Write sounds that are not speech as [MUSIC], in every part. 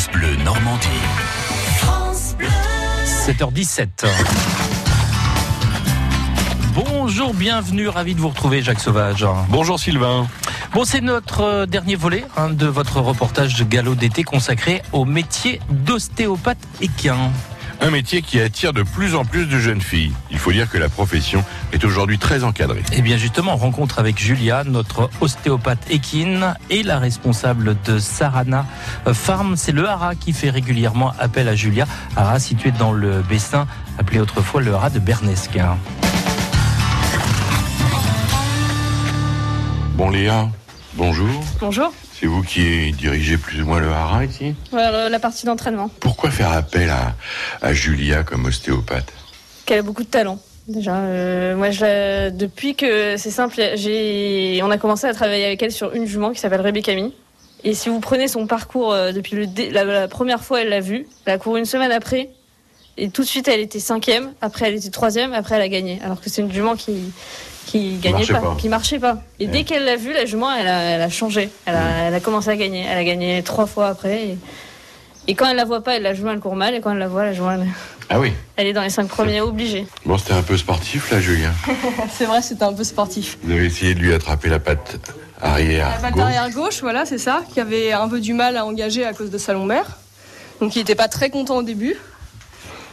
France Bleu Normandie. 7h17. Bonjour, bienvenue, ravi de vous retrouver Jacques Sauvage. Bonjour Sylvain. Bon, c'est notre euh, dernier volet hein, de votre reportage de galop d'été consacré au métier d'ostéopathe équin. Un métier qui attire de plus en plus de jeunes filles. Il faut dire que la profession est aujourd'hui très encadrée. Et bien justement, on rencontre avec Julia, notre ostéopathe équine et la responsable de Sarana Farm. C'est le Hara qui fait régulièrement appel à Julia. Hara situé dans le Bessin, appelé autrefois le Hara de Bernesque. Bon Léa, bonjour. Bonjour. C'est vous qui dirigez plus ou moins le haras ici Voilà la partie d'entraînement. Pourquoi faire appel à, à Julia comme ostéopathe Qu'elle a beaucoup de talent. Déjà, euh, moi, je depuis que c'est simple, j'ai, on a commencé à travailler avec elle sur une jument qui s'appelle Rebecca Camille. Et si vous prenez son parcours euh, depuis le dé- la, la première fois, elle l'a vu. Elle a couru une semaine après. Et tout de suite, elle était cinquième. Après, elle était troisième. Après, elle a gagné. Alors que c'est une jument qui qui gagnait marchait pas, pas. qui marchait pas. Et Ouais. dès qu'elle l'a vue, la jument, elle a, elle a changé. Elle a, elle a commencé à gagner. Elle a gagné trois fois après. Et, et quand elle la voit pas, elle la jument, elle court mal. Et quand elle la voit, la jument, elle, Ah oui. elle est dans les cinq premiers obligés. Bon, c'était un peu sportif là, Julia. [LAUGHS] C'est vrai, c'était un peu sportif. Vous avez essayé de lui attraper la patte arrière. La patte gauche. arrière gauche, voilà, c'est ça, qui avait un peu du mal à engager à cause de sa lombaire. Donc il n'était pas très content au début.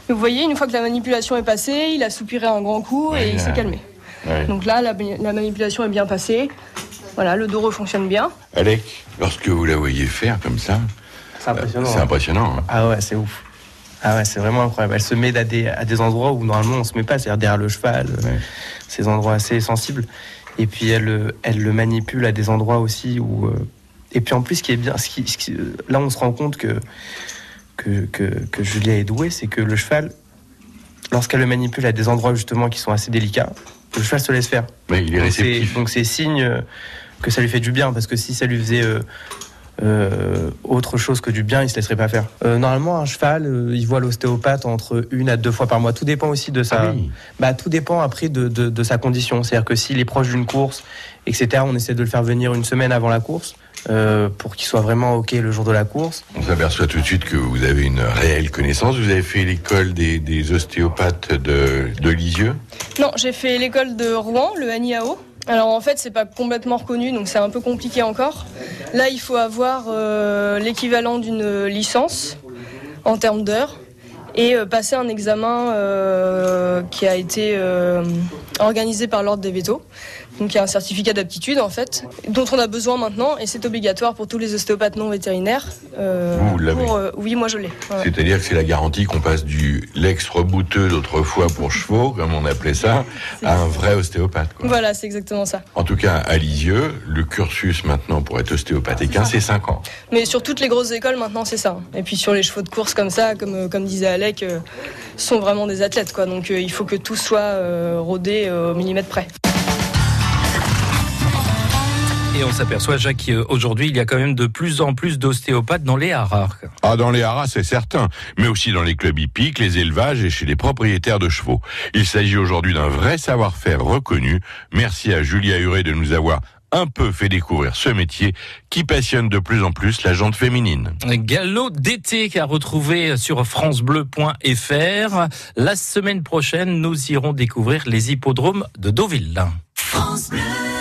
Vous voyez, une fois que la manipulation est passée, il a soupiré un grand coup Ouais, et il s'est calmé. Ouais. Donc là, la, la manipulation est bien passée. Voilà, le dos fonctionne bien. Alec, lorsque vous la voyez faire comme ça, C'est impressionnant. c'est impressionnant. hein. Ah ouais, c'est ouf. Ah ouais, c'est vraiment incroyable. Elle se met à des, à des endroits où normalement on se met pas, c'est-à-dire derrière le cheval, euh, Ouais. ces endroits assez sensibles. Et puis elle, euh, elle le manipule à des endroits aussi où. euh, Et puis en plus, ce qui est bien, ce qui, ce qui- là on se rend compte que, que, que, que Julia est douée, c'est que le cheval, lorsqu'elle le manipule à des endroits justement qui sont assez délicats, le cheval se laisse faire. Mais il est réceptif. Donc c'est signe euh, que ça lui fait du bien, parce que si ça lui faisait euh, euh, autre chose que du bien, il se laisserait pas faire. Euh, normalement, un cheval, il voit l'ostéopathe entre une à deux fois par mois. Tout dépend aussi de sa. Ah oui. Bah, tout dépend après de, de, de sa condition. C'est-à-dire que s'il est proche d'une course, etc., on essaie de le faire venir une semaine avant la course. Euh, pour qu'il soit vraiment OK le jour de la course. On s'aperçoit tout de suite que vous avez une réelle connaissance. Vous avez fait l'école des, des ostéopathes de, de Lisieux. Non, j'ai fait l'école de Rouen, le ANIAO. Alors en fait, c'est pas complètement reconnu, donc c'est un peu compliqué encore. Là, il faut avoir euh, l'équivalent d'une licence en termes d'heures et euh, passer un examen euh, qui a été euh, organisé par l'ordre des vétos. Donc il y a un certificat d'aptitude en fait, dont on a besoin maintenant et c'est obligatoire pour tous les ostéopathes non vétérinaires. euh, Vous l'avez pour, euh, Oui, moi je l'ai. Ouais. C'est-à-dire que c'est la garantie qu'on passe du lex rebouteux d'autrefois pour chevaux, comme on appelait ça, à un vrai ostéopathe. quoi. Voilà, c'est exactement ça. En tout cas, à Lisieux, le cursus maintenant pour être ostéopathe équin, c'est 5 ans. Mais sur toutes les grosses écoles, maintenant, c'est ça. Et puis sur les chevaux de course comme ça, comme, euh, comme disait Alec, euh, sont vraiment des athlètes. Quoi. Donc il faut que tout soit rodé au millimètre près. Et on s'aperçoit, Jacques, qu'aujourd'hui, il y a quand même de plus en plus d'ostéopathes dans les haras. Ah, dans les haras, c'est certain, mais aussi dans les clubs hippiques, les élevages et chez les propriétaires de chevaux. Il s'agit aujourd'hui d'un vrai savoir-faire reconnu. Merci à Julia Huré de nous avoir un peu fait découvrir ce métier qui passionne de plus en plus la jante féminine. Galop d'été à retrouver sur francebleu.fr. La semaine prochaine, nous irons découvrir les hippodromes de Deauville. France Bleu.